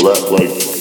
Black like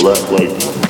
black light.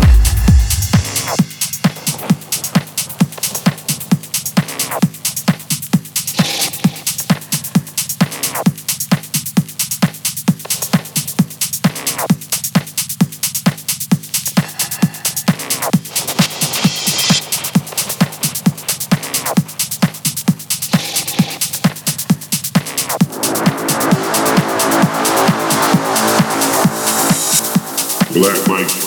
Black Mike.